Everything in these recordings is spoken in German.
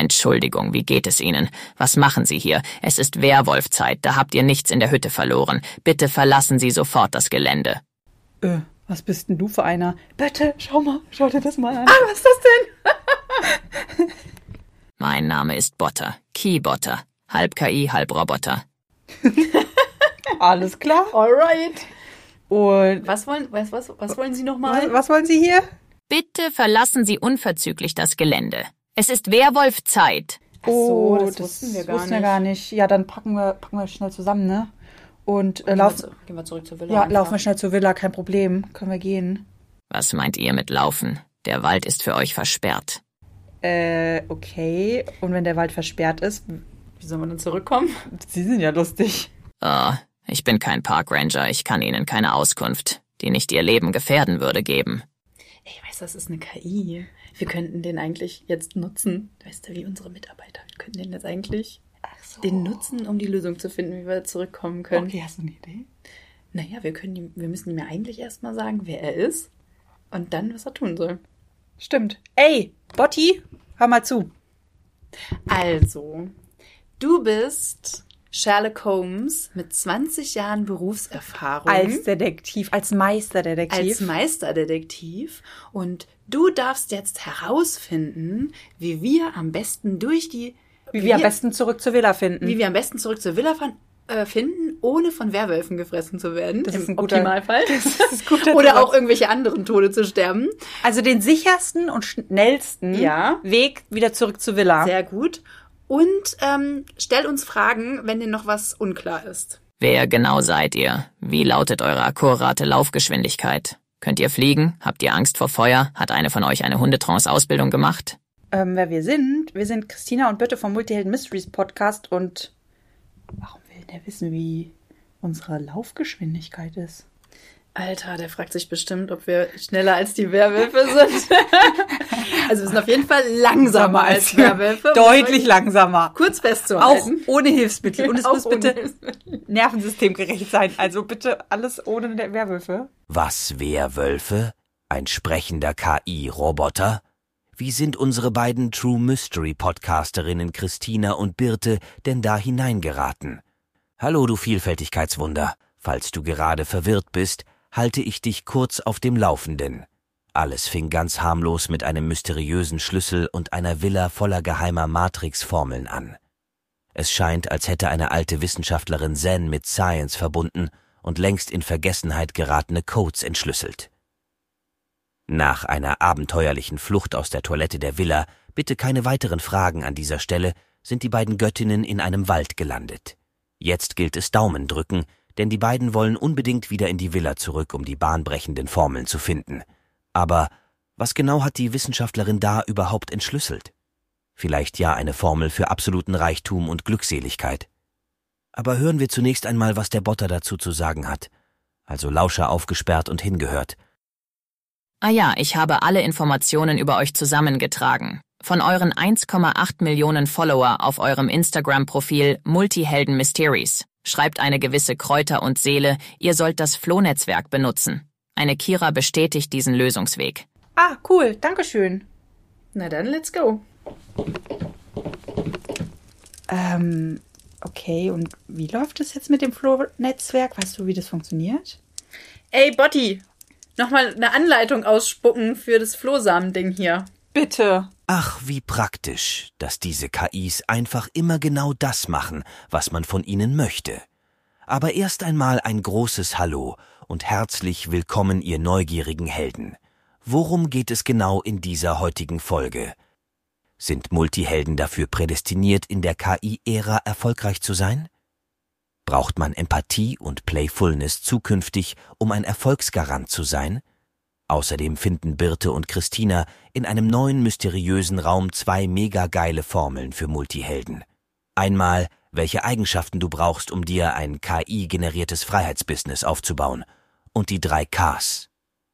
Entschuldigung, wie geht es Ihnen? Was machen Sie hier? Es ist Werwolfzeit, da habt ihr nichts in der Hütte verloren. Bitte verlassen Sie sofort das Gelände. Äh, was bist denn du für einer? Bitte, schau mal, schau dir das mal an. Ah, was ist das denn? mein Name ist Botter, Keybotter. Halb KI, halb Roboter. Alles klar. Alright. Und Was wollen, was, was, was wollen Sie nochmal? was, was wollen Sie hier? Bitte verlassen Sie unverzüglich das Gelände. Es ist Werwolfzeit. Ach so, das wussten wir gar wussten wir nicht. gar nicht. Ja, dann packen wir, packen wir schnell zusammen, ne? Und äh, Gehen wir, laufen, zu, gehen wir zurück zur Villa. ja, einfach. laufen wir schnell zur Villa, kein Problem. Können wir gehen. Was meint ihr mit Laufen? Der Wald ist für euch versperrt. Äh, okay. Und wenn der Wald versperrt ist, Wie sollen wir denn zurückkommen? Sie sind ja lustig. Oh, ich bin kein Parkranger, ich kann Ihnen keine Auskunft, die nicht Ihr Leben gefährden würde, geben. Ey, weißt du, das ist eine KI. Wir könnten den eigentlich jetzt nutzen. Weißt du, wie unsere Mitarbeiter. Wir könnten den jetzt eigentlich so. den nutzen, um die Lösung zu finden, wie wir zurückkommen können. Okay, hast du eine Idee? Naja, wir können ihm, wir müssen ihm ja eigentlich erstmal sagen, wer er ist und dann, was er tun soll. Stimmt. Ey, Botti, hör mal zu. Also, du bist Sherlock Holmes mit 20 Jahren Berufserfahrung. Als Detektiv, als Meisterdetektiv. als Meisterdetektiv und du darfst jetzt herausfinden, wie wir am besten durch die wie wir am besten zurück zur Villa finden. wie wir am besten zurück zur Villa fahren, äh, finden, ohne von Werwölfen gefressen zu werden. Das ist ein guter- Optimalfall. das ist guter Oder auch irgendwelche anderen Tode zu sterben. also den sichersten und schnellsten Ja. Weg wieder zurück zur Villa. Sehr gut. Und ähm, stell uns Fragen, wenn dir noch was unklar ist. Wer genau seid ihr? Wie lautet eure akkurate Laufgeschwindigkeit? Könnt ihr fliegen? Habt ihr Angst vor Feuer? Hat eine von euch eine Hundetrance-Ausbildung gemacht? ähm, wer wir sind. Wir sind Christina und Birte vom Multihelden Mysteries Podcast und warum will der wissen, wie unsere Laufgeschwindigkeit ist? Alter, der fragt sich bestimmt, ob wir schneller als die Werwölfe sind. also wir sind auf jeden Fall langsamer als Werwölfe. Deutlich langsamer. Kurz Auch festzuhalten. ohne Hilfsmittel. Und es Auch muss bitte nervensystemgerecht sein. Also bitte alles ohne der Werwölfe. Was Werwölfe? Ein sprechender KI-Roboter? Wie sind unsere beiden True Mystery Podcasterinnen Christina und Birte denn da hineingeraten? Hallo, du Vielfältigkeitswunder. Falls du gerade verwirrt bist, halte ich dich kurz auf dem Laufenden. Alles fing ganz harmlos mit einem mysteriösen Schlüssel und einer Villa voller geheimer Matrix-Formeln an. Es scheint, als hätte eine alte Wissenschaftlerin Zen mit Science verbunden und längst in Vergessenheit geratene Codes entschlüsselt. Nach einer abenteuerlichen Flucht aus der Toilette der Villa, bitte keine weiteren Fragen an dieser Stelle, sind die beiden Göttinnen in einem Wald gelandet. Jetzt gilt es Daumen drücken, denn die beiden wollen unbedingt wieder in die Villa zurück, um die bahnbrechenden Formeln zu finden. Aber was genau hat die Wissenschaftlerin da überhaupt entschlüsselt? Vielleicht ja eine Formel für absoluten Reichtum und Glückseligkeit. Aber hören wir zunächst einmal, was der Botter dazu zu sagen hat. Also Lauscher aufgesperrt und hingehört. Ah ja, ich habe alle Informationen über euch zusammengetragen. Von euren 1,8 Millionen Follower auf eurem Instagram-Profil Multihelden Mysteries. Schreibt eine gewisse Kräuter und Seele, ihr sollt das Flohnetzwerk benutzen. Eine Kira bestätigt diesen Lösungsweg. Ah, cool. Dankeschön. Na dann, let's go. Ähm, okay. Und wie läuft es jetzt mit dem Flo-Netzwerk? Weißt du, wie das funktioniert? Ey, Botti, nochmal eine Anleitung ausspucken für das Flohsamen-Ding hier. Bitte. Ach, wie praktisch, dass diese KIs einfach immer genau das machen, was man von ihnen möchte. Aber erst einmal ein großes Hallo und herzlich willkommen, ihr neugierigen Helden. Worum geht es genau in dieser heutigen Folge? Sind Multihelden dafür prädestiniert, in der KI-Ära erfolgreich zu sein? Braucht man Empathie und Playfulness zukünftig, um ein Erfolgsgarant zu sein? Außerdem finden Birte und Christina in einem neuen mysteriösen Raum zwei mega geile Formeln für Multihelden. Einmal, welche Eigenschaften du brauchst, um dir ein KI-generiertes Freiheitsbusiness aufzubauen. Und die drei Ks.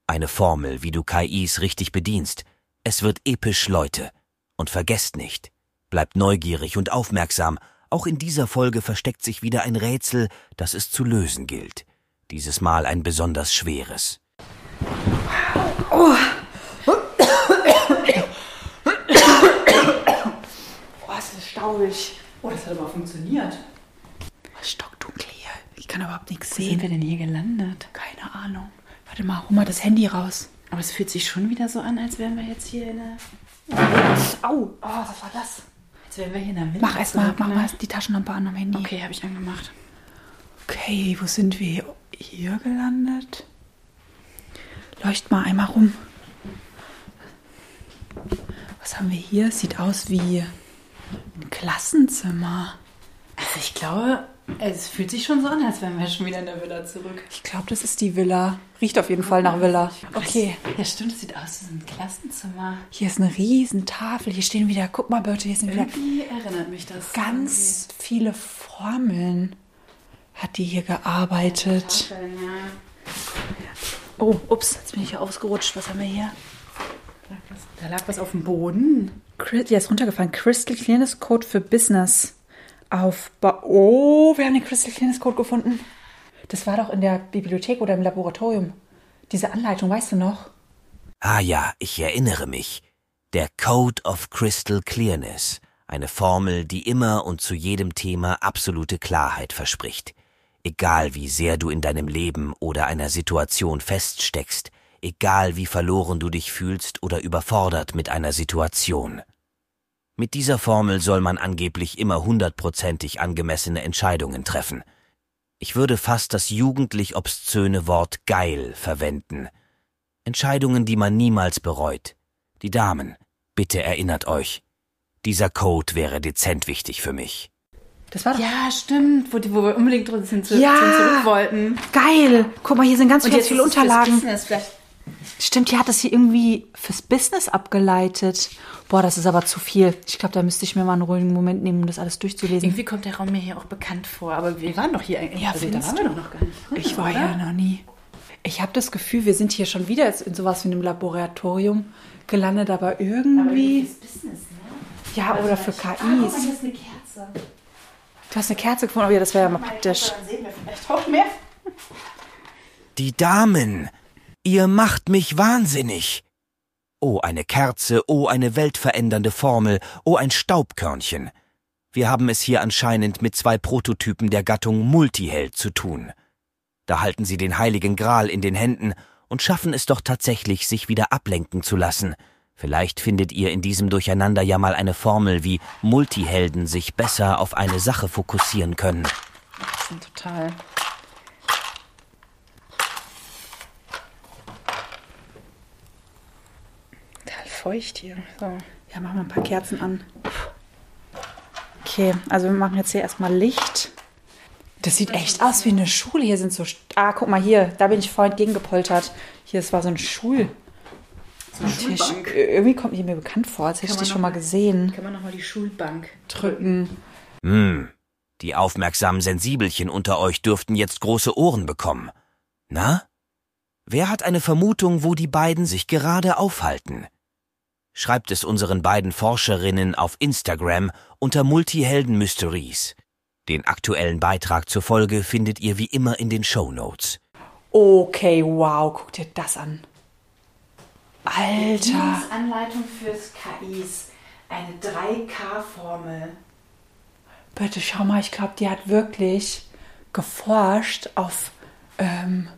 Eine Formel, wie du KIs richtig bedienst. Es wird episch, Leute. Und vergesst nicht, bleibt neugierig und aufmerksam. Auch in dieser Folge versteckt sich wieder ein Rätsel, das es zu lösen gilt. Dieses Mal ein besonders schweres. Ist staubig. Oh, das hat aber funktioniert. Stockdunkel hier. Ich kann überhaupt nichts Wo sind sehen. wir denn hier gelandet? Keine Ahnung. Warte mal, hol mal das Handy raus. Aber es fühlt sich schon wieder so an, als wären wir jetzt hier in der. Au, oh, was war das? Als wären wir hier in der Villa. Mach erstmal, mach mal die Taschenlampe an am Handy. Okay, habe ich angemacht. Okay, wo sind wir? Hier gelandet? Leucht mal einmal rum. Was haben wir hier? Sieht aus wie ein Klassenzimmer. Also ich glaube, es fühlt sich schon so an, als wären wir schon wieder in der Villa zurück. Ich glaube, das ist die Villa. Riecht auf jeden Fall nach Villa. Okay, Ja, stimmt, es sieht aus wie ein Klassenzimmer. hier ist eine riesen Tafel. Hier stehen wieder, guck mal, Birte, hier sind wieder Irgendwie erinnert mich das. ganz viele Formeln. Hat die hier gearbeitet. irgendwie. Ja. Oh, ups, jetzt bin ich hier ausgerutscht. Was haben wir hier? Da lag was auf dem Boden. Chris- Ja, ist runtergefallen. Crystal Clearness Code für Business. Auf. Ba oh, wir haben den Crystal Clearness Code gefunden. Das war doch in der Bibliothek oder im Laboratorium. Diese Anleitung, weißt du noch? Ah ja, ich erinnere mich. Der Code of Crystal Clearness. Eine Formel, die immer und zu jedem Thema absolute Klarheit verspricht. Egal wie sehr du in deinem Leben oder einer Situation feststeckst, egal wie verloren du dich fühlst oder überfordert mit einer Situation. Mit dieser Formel soll man angeblich immer hundertprozentig angemessene Entscheidungen treffen. Ich würde fast das jugendlich obszöne Wort geil verwenden. Entscheidungen, die man niemals bereut. Die Damen, bitte erinnert euch. Dieser Code wäre dezent wichtig für mich. Das war doch. Ja, stimmt, wo, die, wo wir unbedingt drin sind, zu, Ja. zurück wollten. Geil! Guck mal, hier sind ganz viele, jetzt viele Unterlagen. Stimmt, die hat das hier irgendwie fürs Business abgeleitet. Boah, das ist aber zu viel. Ich glaube, da müsste ich mir mal einen ruhigen Moment nehmen, um das alles durchzulesen. Irgendwie kommt der Raum mir hier auch bekannt vor, aber wir waren doch hier eigentlich. Ja, also, da waren wir doch noch gar nicht. drin, Ich war oder? ja noch nie. Ich habe das Gefühl, wir sind hier schon wieder in sowas wie einem Laboratorium gelandet, aber Aber irgendwie. fürs Business, ne? Ja, oder für Ah, guck mal, KIs. hier ist eine Kerze. Du hast eine Kerze gefunden, oh ja, das wäre ja mal praktisch. Dann sehen wir vielleicht auch mehr. Die Damen! Ihr macht mich wahnsinnig! Oh, eine Kerze, oh, eine weltverändernde Formel, oh, ein Staubkörnchen. Wir haben es hier anscheinend mit zwei Prototypen der Gattung Multiheld zu tun. Da halten sie den heiligen Gral in den Händen und schaffen es doch tatsächlich, sich wieder ablenken zu lassen. Vielleicht findet ihr in diesem Durcheinander ja mal eine Formel, wie Multihelden sich besser auf eine Sache fokussieren können. Das sind total. Total feucht hier. So. Ja, machen wir ein paar Kerzen an. Okay, also wir machen jetzt hier erstmal Licht. Das sieht echt aus wie eine Schule. Hier sind so. St- Ah, guck mal hier. Da bin ich vorhin gegengepoltert. Hier, das war so ein Schul. Tisch. Schulbank. Irgendwie kommt die mir bekannt vor, als hätte ich die schon mal- gesehen. Kann man nochmal die Schulbank Drücken. Hm, die aufmerksamen Sensibelchen unter euch dürften jetzt große Ohren bekommen. Na? Wer hat eine Vermutung, wo die beiden sich gerade aufhalten? Schreibt es unseren beiden Forscherinnen auf Instagram unter Multihelden Mysteries. Den aktuellen Beitrag zur Folge findet ihr wie immer in den Show Notes. Okay, wow, guck dir das an. Alter. Anleitung fürs KIs. Eine 3K-Formel. Bitte schau mal, ich glaube, die hat wirklich geforscht auf, ähm,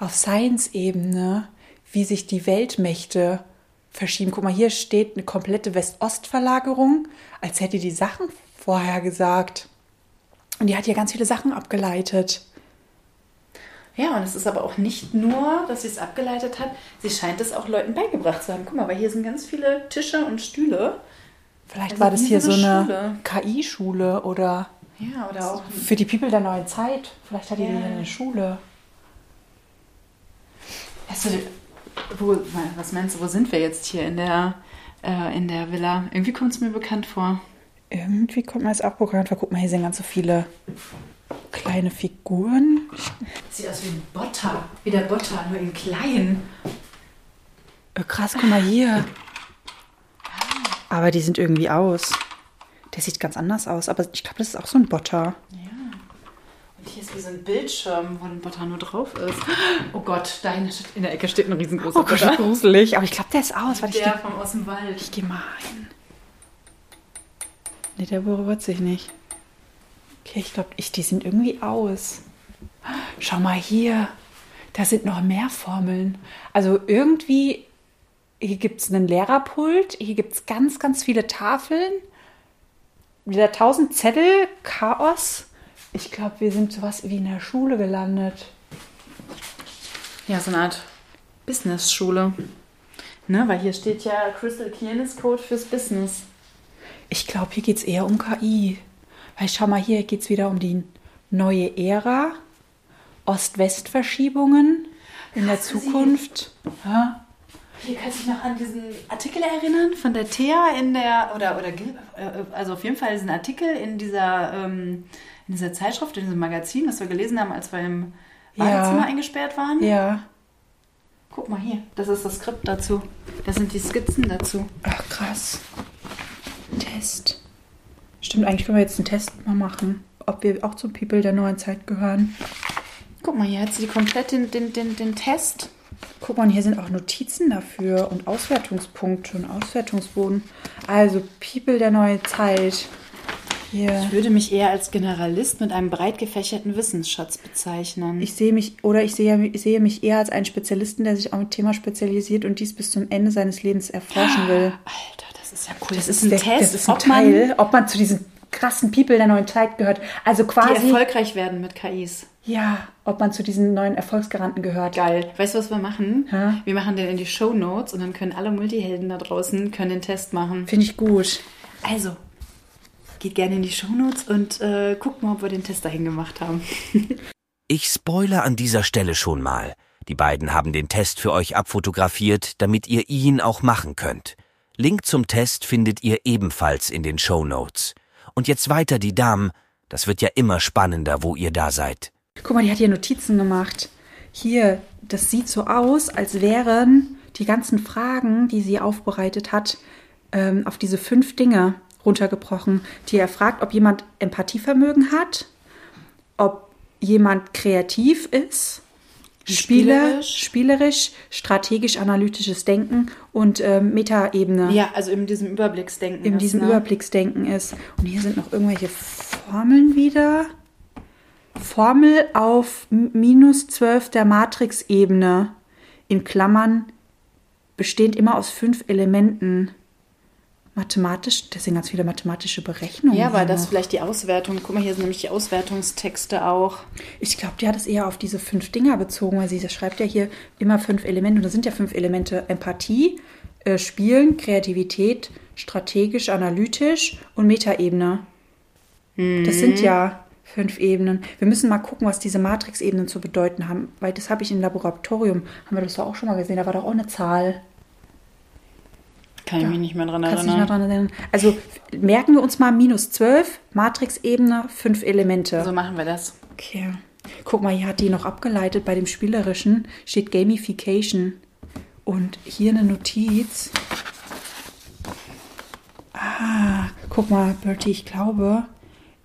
auf Science-Ebene, wie sich die Weltmächte verschieben. Guck mal, hier steht eine komplette West-Ost-Verlagerung, als hätte die Sachen vorher gesagt. Und die hat hier ganz viele Sachen abgeleitet. Ja, und es ist aber auch nicht nur, dass sie es abgeleitet hat, sie scheint es auch Leuten beigebracht zu haben. Guck mal, weil hier sind ganz viele Tische und Stühle. Vielleicht Also war das hier so eine KI-Schule oder Ja, oder auch. für die People der neuen Zeit. Vielleicht hat die Ja. hier eine Schule. Du, wo, was meinst du, wo sind wir jetzt hier in der, äh, in der Villa? Irgendwie kommt es mir bekannt vor. Irgendwie kommt mir das auch bekannt vor. Guck mal, hier sind ganz so viele kleine Figuren. Sieht aus wie ein Botter. Wie der Botter, nur in klein. Äh, krass, guck mal hier. Aber die sind irgendwie aus. Der sieht ganz anders aus. Aber ich glaube, das ist auch so ein Botter. Und hier ist wie so ein Bildschirm, wo ein Botter nur drauf ist. Oh Gott, da in der, Ecke steht ein riesengroßer Oh Gott, Botter. gruselig. Aber ich glaube, der ist aus. Ich Der gehe vom aus dem Wald. geh mal rein. Nee, der berührt sich nicht. Okay, ich glaube, ich, die sind irgendwie aus. Schau mal hier. Da sind noch mehr Formeln. Also irgendwie, hier gibt es einen Lehrerpult, hier gibt es ganz, ganz viele Tafeln. Wieder tausend Zettel, Chaos. Ich glaube, wir sind sowas wie in der Schule gelandet. Ja, so eine Art Business-Schule. Ne, weil hier steht ja Crystal Clearness Code fürs Business. Ich glaube, hier geht es eher um KI. Weil schau mal, hier geht es wieder um die neue Ära, Ost-West-Verschiebungen in der Zukunft. Ja. Hier kannst du dich noch an diesen Artikel erinnern von der Thea in der, oder, oder äh, also auf jeden Fall diesen Artikel in dieser, ähm, in dieser Zeitschrift, in diesem Magazin, was wir gelesen haben, als wir im Ja. Badezimmer eingesperrt waren. Ja. Guck mal hier, das ist das Skript dazu. Das sind die Skizzen dazu. Ach, krass. Test. Stimmt, eigentlich können wir jetzt einen Test mal machen, ob wir auch zum People der neuen Zeit gehören. Guck mal, hier hat sie komplett den, den, den, den Test. Guck mal, hier sind auch Notizen dafür und Auswertungspunkte und Auswertungsboden. Also, People der neuen Zeit. Hier. Ich würde mich eher als Generalist mit einem breit gefächerten Wissensschatz bezeichnen. Ich sehe mich, oder ich sehe, ich sehe mich eher als einen Spezialisten, der sich auf ein Thema spezialisiert und dies bis zum Ende seines Lebens erforschen will. Alter, das ist ja cool. Das, ist ist, der, Test, das ist ein ob man Teil, ob man zu diesen krassen People der neuen Zeit gehört. Also die quasi, erfolgreich werden mit KIs. ja, ob man zu diesen neuen Erfolgsgaranten gehört. Geil. Weißt du, was wir machen? Ja. Wir machen den in die Show Notes und dann können alle Multihelden da draußen können den Test machen. Finde ich gut. Also, geht gerne in die Show Notes und äh, guckt mal, ob wir den Test dahin gemacht haben. Ich spoilere an dieser Stelle schon mal. Die beiden haben den Test für euch abfotografiert, damit ihr ihn auch machen könnt. Link zum Test findet ihr ebenfalls in den Show Notes. Und jetzt weiter die Damen. Das wird ja immer spannender, wo ihr da seid. Guck mal, die hat hier Notizen gemacht. Hier, das sieht so aus, als wären die ganzen Fragen, die sie aufbereitet hat, ähm, auf diese fünf Dinge runtergebrochen, die er fragt, ob jemand Empathievermögen hat, ob jemand kreativ ist, Spieler, Spielerisch. spielerisch, strategisch-analytisches Denken und ähm, Metaebene Ja, also in diesem Überblicksdenken. in ist, diesem ne? Überblicksdenken ist. Und hier sind noch irgendwelche Formeln wieder. Formel auf minus 12 der Matrixebene. In Klammern bestehend immer aus fünf Elementen. Mathematisch, deswegen ganz viele mathematische Berechnungen. Ja, weil das noch. vielleicht die Auswertung. Guck mal, hier sind nämlich die Auswertungstexte auch. Ich glaube, die hat es eher auf diese fünf Dinger bezogen, weil sie das schreibt ja hier immer fünf Elemente. Und das sind ja fünf Elemente: Empathie, äh, Spielen, Kreativität, strategisch, analytisch und Metaebene. Das sind ja fünf Ebenen. Wir müssen mal gucken, was diese Matrix-Ebenen zu bedeuten haben, weil das habe ich im Laboratorium, haben wir das doch auch schon mal gesehen, da war doch auch eine Zahl. Kann ich mich nicht mehr dran Kannst du dich erinnern. noch dran erinnern? Also merken wir uns mal minus 12, Matrix-Ebene, fünf Elemente. So machen wir das. Okay. Guck mal, hier hat die noch abgeleitet. Bei dem Spielerischen steht Gamification. Und hier eine Notiz. Ah, guck mal, Bertie, ich glaube,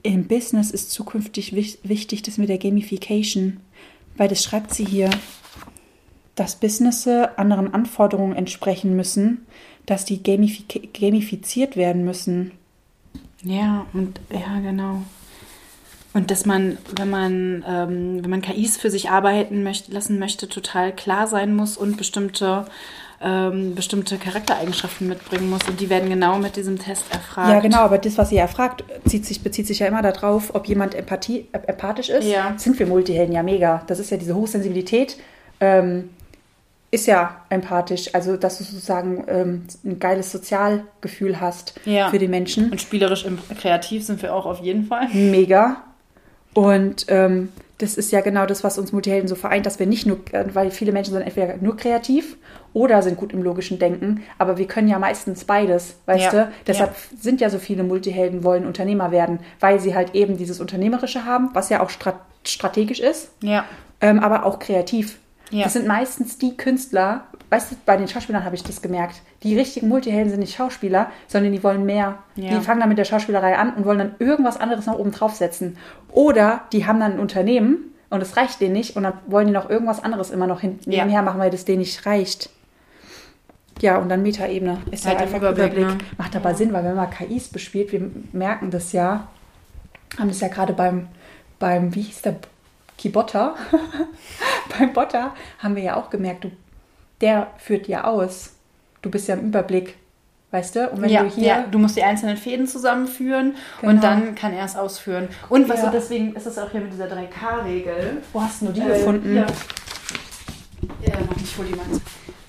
im Business ist zukünftig wich- wichtig das mit der Gamification. Weil das schreibt sie hier, dass Businesse anderen Anforderungen entsprechen müssen, dass die gamifik gamifiziert werden müssen. Ja, und ja, genau. Und dass man, wenn man, ähm, wenn man KIs für sich arbeiten möchte, lassen möchte, total klar sein muss und bestimmte, ähm, bestimmte Charaktereigenschaften mitbringen muss. Und die werden genau mit diesem Test erfragt. Ja, genau, aber das, was ihr erfragt, zieht sich, bezieht sich ja immer darauf, ob jemand Empathie, äh, empathisch ist. Ja. Das sind wir Multihelden ja mega. Das ist ja diese Hochsensibilität, ähm, ist ja empathisch. Also, dass du sozusagen ähm, ein geiles Sozialgefühl hast Ja. für die Menschen. Und spielerisch im, kreativ sind wir auch auf jeden Fall. Mega. Und ähm, das ist ja genau das, was uns Multihelden so vereint, dass wir nicht nur, äh, weil viele Menschen sind entweder nur kreativ oder sind gut im logischen Denken, aber wir können ja meistens beides, weißt Ja, du? Deshalb sind ja so viele Multihelden wollen Unternehmer werden, weil sie halt eben dieses Unternehmerische haben, was ja auch strat strategisch ist, Ja. ähm, aber auch kreativ. Ja. Das sind meistens die Künstler, weißt du, bei den Schauspielern habe ich das gemerkt. Die richtigen Multihelden sind nicht Schauspieler, sondern die wollen mehr. Ja. Die fangen dann mit der Schauspielerei an und wollen dann irgendwas anderes noch oben draufsetzen. Oder die haben dann ein Unternehmen und es reicht denen nicht und dann wollen die noch irgendwas anderes immer noch hinten Ja. nebenher machen, weil das denen nicht reicht. Ja, und dann Metaebene ist Halt ja einfach Überblick, Überblick. ne? Macht aber Sinn, weil wenn man KIs bespielt, wir merken das ja, haben das ja gerade beim, beim, wie hieß der, Kibotta, beim Botter haben wir ja auch gemerkt, du, der führt ja aus. Du bist ja im Überblick, weißt du? Und wenn ja, du hier, ja, du musst die einzelnen Fäden zusammenführen Genau. und dann kann er es ausführen. Und was Ja. du deswegen ist es auch hier mit dieser 3K-Regel. wo hast du die Äh, gefunden? Ja. ja, warte, ich hol die mal.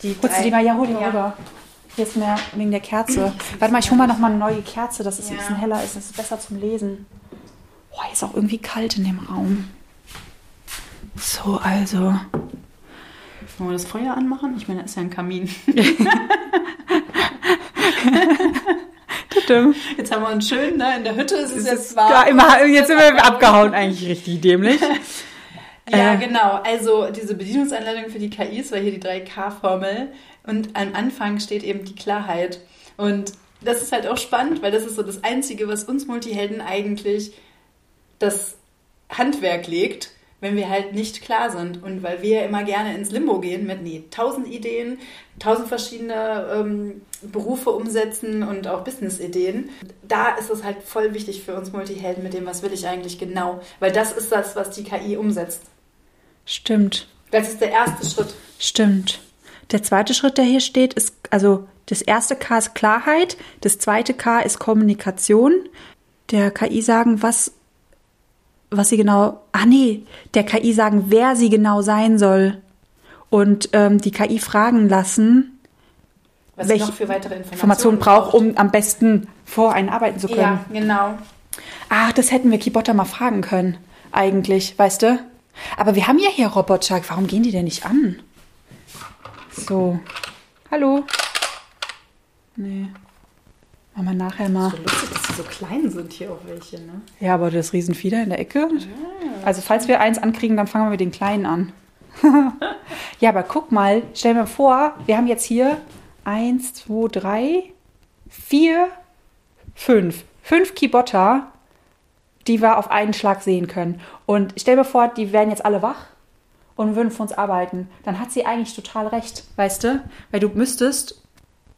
Die Holst du die mal, ja, hol die mal rüber. Hier ist mehr wegen der Kerze. Warte mal, ich hole mal noch mal eine neue Kerze, dass es ein bisschen heller ist. Das ist besser zum Lesen. Boah, hier ist auch irgendwie kalt in dem Raum. So, also. Wollen wir das Feuer anmachen? Ich meine, das ist ja ein Kamin. Jetzt haben wir uns schön, ne? In der Hütte ist es jetzt warm. Ja, immer, jetzt sind wir abgehauen, eigentlich richtig dämlich. Ja, Äh. genau. Also diese Bedienungsanleitung für die KIs war hier die 3K-Formel und am Anfang steht eben die Klarheit. Und das ist halt auch spannend, weil das ist so das Einzige, was uns Multihelden eigentlich das Handwerk legt, wenn wir halt nicht klar sind. Und weil wir immer gerne ins Limbo gehen mit, nee, tausend Ideen, tausend verschiedene ähm, Berufe umsetzen und auch Business-Ideen. Da ist es halt voll wichtig für uns Multihelden mit dem, was will ich eigentlich genau. Weil das ist das, was die KI umsetzt. Stimmt, Das ist der erste Schritt. stimmt. Der zweite Schritt, der hier steht, ist, also das erste K ist Klarheit, das zweite K ist Kommunikation. Der KI sagen, was, was sie genau, ah nee, der KI sagen, wer sie genau sein soll. Und ähm, die KI fragen lassen, Was welche noch für weitere Informationen, Informationen braucht, um am besten vor einen arbeiten zu können. Ja, genau. Ach, das hätten wir Kibotta mal fragen können, eigentlich, weißt du? Aber wir haben ja hier Roboter. Warum gehen die denn nicht an? So. Hallo? Nee. Machen wir nachher mal. So lustig, dass sie so klein sind hier auch welche, ne? Ja, aber das Riesenfieder in der Ecke. Also, falls wir eins ankriegen, dann fangen wir mit den Kleinen an. ja, aber guck mal, stell mir vor, wir haben jetzt hier eins, zwei, drei, vier, fünf. Fünf Kibotta, die wir auf einen Schlag sehen können. Und stell mir vor, die wären jetzt alle wach und würden für uns arbeiten. Dann hat sie eigentlich total recht, weißt du? Weil du müsstest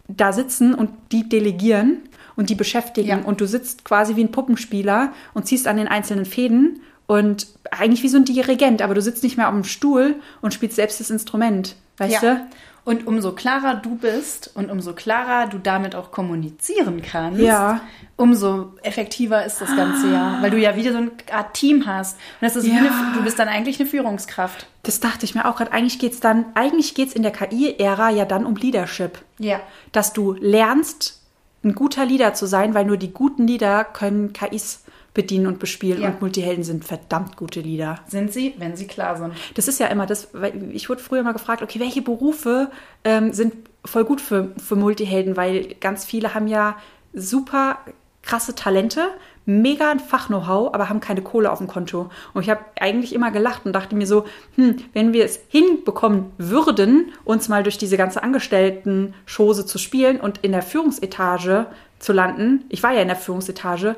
da sitzen und die delegieren und die beschäftigen. Ja. Und du sitzt quasi wie ein Puppenspieler und ziehst an den einzelnen Fäden und eigentlich wie so ein Dirigent, aber du sitzt nicht mehr auf dem Stuhl und spielst selbst das Instrument, weißt du? Und umso klarer du bist und umso klarer du damit auch kommunizieren kannst, Ja. umso effektiver ist das Ganze ja. Weil du ja wieder so eine Art Team hast. Und das ist wie Ja. eine, du bist dann eigentlich eine Führungskraft. Das dachte ich mir auch gerade. Eigentlich geht's dann, eigentlich geht's in der KI-Ära ja dann um Leadership. Ja. Dass du lernst, ein guter Leader zu sein, weil nur die guten Leader können KIs bedienen und bespielen Ja. und Multihelden sind verdammt gute Leader. Sind sie, wenn sie klar sind. Das ist ja immer das, weil ich wurde früher mal gefragt, okay, welche Berufe ähm, sind voll gut für, für Multihelden, weil ganz viele haben ja super krasse Talente, mega ein Fach-Know-how, aber haben keine Kohle auf dem Konto. Und ich habe eigentlich immer gelacht und dachte mir so, hm, wenn wir es hinbekommen würden, uns mal durch diese ganze Angestellten-Chose zu spielen und in der Führungsetage zu landen, ich war ja in der Führungsetage,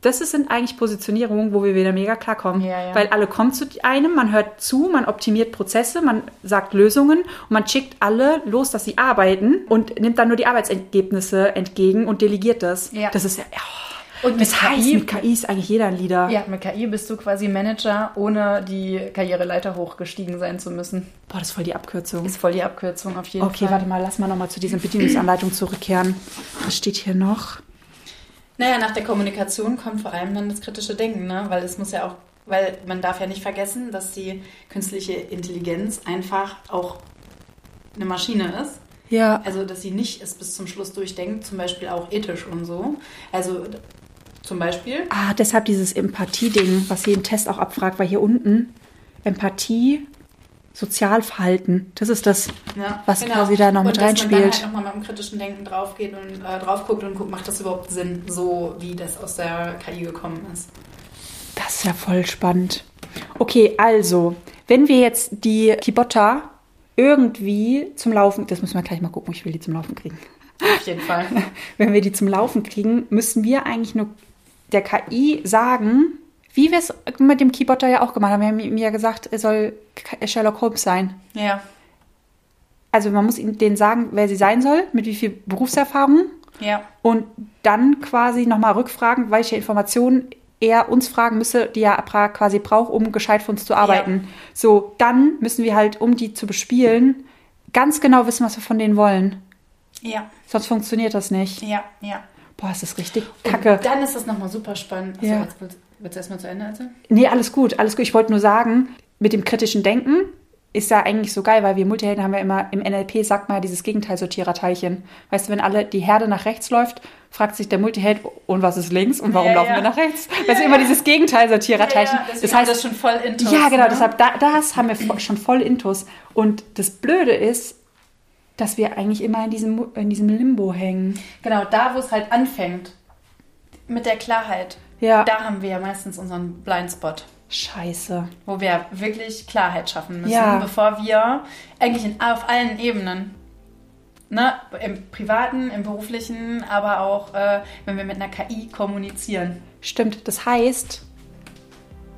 das sind eigentlich Positionierungen, wo wir wieder mega klarkommen. Ja, ja. Weil alle kommen zu einem, man hört zu, man optimiert Prozesse, man sagt Lösungen und man schickt alle los, dass sie arbeiten und nimmt dann nur die Arbeitsergebnisse entgegen und delegiert das. Ja. Das ist ja. Oh, Und das mit heißt, KI mit KI ist eigentlich jeder ein Leader. Ja, mit KI bist du quasi Manager, ohne die Karriereleiter hochgestiegen sein zu müssen. Boah, das ist voll die Abkürzung. Ist voll die Abkürzung auf jeden Okay, Fall. warte mal, lass mal nochmal zu dieser Bedienungsanleitung zurückkehren. Was steht hier noch? Naja, nach der Kommunikation kommt vor allem dann das kritische Denken, ne? Weil es muss ja auch, weil man darf ja nicht vergessen, dass die künstliche Intelligenz einfach auch eine Maschine ist. Ja. Also, dass sie nicht es bis zum Schluss durchdenkt, zum Beispiel auch ethisch und so. Also zum Beispiel. Ah, deshalb dieses Empathie-Ding, was jeden Test auch abfragt, weil hier unten Empathie, Sozialverhalten, das ist das, Ja, was quasi da noch und mit dass man dann reinspielt. halt nochmal mit dem kritischen Denken drauf geht und äh, drauf guckt und guckt, macht das überhaupt Sinn, so wie das aus der KI gekommen ist. Das ist ja voll spannend. Okay, also, wenn wir jetzt die Kibotta irgendwie zum Laufen, das müssen wir gleich mal gucken, ich will die zum Laufen kriegen. Auf jeden Fall. Wenn wir die zum Laufen kriegen, müssen wir eigentlich nur der KI sagen, wie wir es mit dem Kibotta ja auch gemacht haben. Wir haben ihm ja gesagt, er soll Sherlock Holmes sein. ja. also man muss ihnen- denen sagen, wer sie sein soll, mit wie viel Berufserfahrung Ja. und dann quasi nochmal rückfragen, welche Informationen er uns fragen müsse, die er quasi braucht, um gescheit für uns zu arbeiten. So, dann müssen wir halt, um die zu bespielen, ganz genau wissen, was wir von denen wollen. Ja. Sonst funktioniert das nicht. Ja. Ja. Boah, ist das richtig Und kacke. dann ist das nochmal super spannend. Achso, Ja. jetzt willst, du erstmal zu Ende erzählen? Nee, alles gut, alles gut. Ich wollte nur sagen, mit dem kritischen Denken ist ja eigentlich so geil, weil wir Multihelden haben ja immer, im NLP sagt man ja dieses Gegenteilsortiererteilchen. Weißt du, wenn alle die Herde nach rechts läuft, fragt sich der Multiheld, und was ist links und warum Ja, laufen ja. wir nach rechts? weißt du, immer dieses Gegenteilsortiererteilchen. deswegen das heißt, das schon voll intus, ja, genau, ne? deshalb, da, das haben wir schon voll intus. Und das Blöde ist, dass wir eigentlich immer in diesem, in diesem Limbo hängen. Genau, da wo es halt anfängt. Mit der Klarheit. Ja. Da haben wir ja meistens unseren Blindspot. Scheiße. Wo wir wirklich Klarheit schaffen müssen, Ja. bevor wir eigentlich in, auf allen Ebenen, ne, im privaten, im beruflichen, aber auch äh, wenn wir mit einer KI kommunizieren. Stimmt. Das heißt,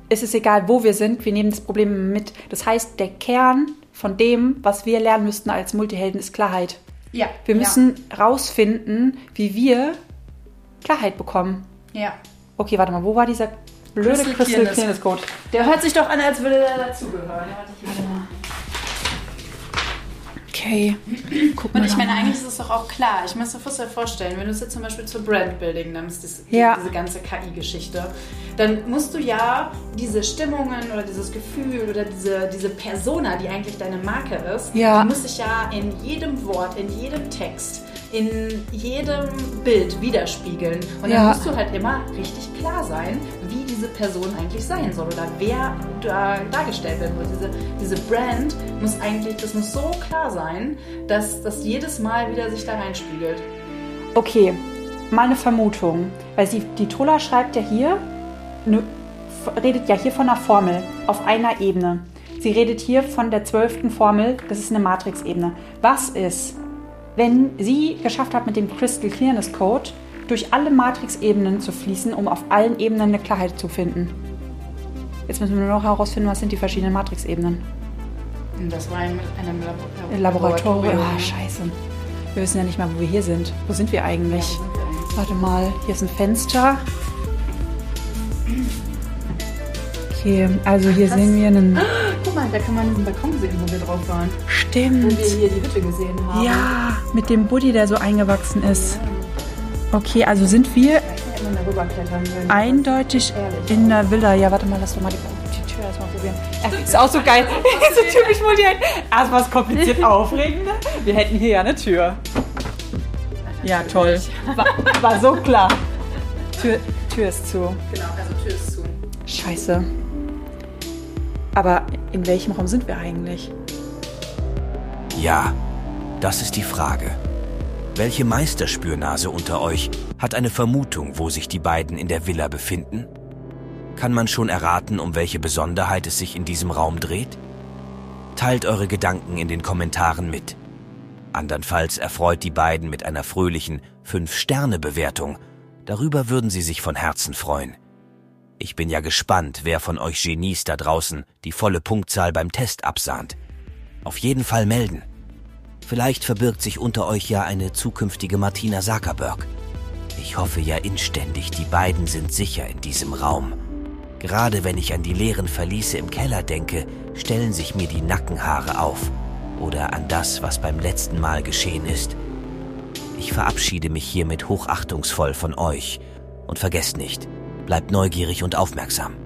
es ist egal, wo wir sind, wir nehmen das Problem mit. Das heißt, der Kern von dem, was wir lernen müssten als Multihelden, ist Klarheit. Ja. Wir müssen rausfinden, wie wir Klarheit bekommen. Ja. Ja. Okay, warte mal, wo war dieser blöde Crystal Clearness. Code? Der hört sich doch an, als würde der dazugehören. Warte mal. Okay. Guck Und mal ich da meine, mal. eigentlich ist es doch auch klar. Ich muss dir fast vorstellen, wenn du es jetzt zum Beispiel zur Brandbuilding nimmst, das, Ja. diese ganze KI-Geschichte, dann musst du ja diese Stimmungen oder dieses Gefühl oder diese, diese Persona, die eigentlich deine Marke ist, Ja. die muss sich ja in jedem Wort, in jedem Text, in jedem Bild widerspiegeln. Und dann Ja. musst du halt immer richtig klar sein, wie diese Person eigentlich sein soll oder wer da dargestellt werden soll. Diese, diese Brand muss eigentlich, das muss so klar sein, dass das jedes Mal wieder sich da reinspiegelt. Okay, mal eine Vermutung. Weil sie, die Tola schreibt ja hier, ne, redet ja hier von einer Formel auf einer Ebene. Sie redet hier von der zwölften Formel, das ist eine Matrix-Ebene. Was ist, wenn sie geschafft hat, mit dem Crystal Clearness Code durch alle Matrix-Ebenen zu fließen, um auf allen Ebenen eine Klarheit zu finden? Jetzt müssen wir nur noch herausfinden, was sind die verschiedenen Matrix-Ebenen. Das war in einem Labor Laboratorium. Ah, scheiße. Wir wissen ja nicht mal, wo wir hier sind. Wo sind wir eigentlich? Warte mal, hier ist ein Fenster. Okay, also hier sehen wir einen. Guck mal, da kann man diesen Balkon sehen, wo wir drauf waren. Wo Stimmt. wir hier die Hütte gesehen haben. Ja, mit dem Buddy, der so eingewachsen ist. Okay, also sind wir ja eindeutig in der Villa. Ja, warte mal, lass doch mal die, die Tür erstmal probieren. Äh, ist auch so geil. so typisch multi Erst was kompliziert aufregend. Wir hätten hier ja eine Tür. Ja, toll. War, war so klar. Tür, Tür ist zu. Genau, also Tür ist zu. Scheiße. Aber in welchem Raum sind wir eigentlich? Ja, das ist die Frage. Welche Meisterspürnase unter euch hat eine Vermutung, wo sich die beiden in der Villa befinden? Kann man schon erraten, um welche Besonderheit es sich in diesem Raum dreht? Teilt eure Gedanken in den Kommentaren mit. Andernfalls erfreut die beiden mit einer fröhlichen 5-Sterne-Bewertung. Darüber würden sie sich von Herzen freuen. Ich bin ja gespannt, wer von euch Genies da draußen die volle Punktzahl beim Test absahnt. Auf jeden Fall melden. Vielleicht verbirgt sich unter euch ja eine zukünftige Martina Zuckerberg. Ich hoffe ja inständig, die beiden sind sicher in diesem Raum. Gerade wenn ich an die leeren Verliese im Keller denke, stellen sich mir die Nackenhaare auf. Oder an das, was beim letzten Mal geschehen ist. Ich verabschiede mich hiermit hochachtungsvoll von euch. Und vergesst nicht, bleibt neugierig und aufmerksam.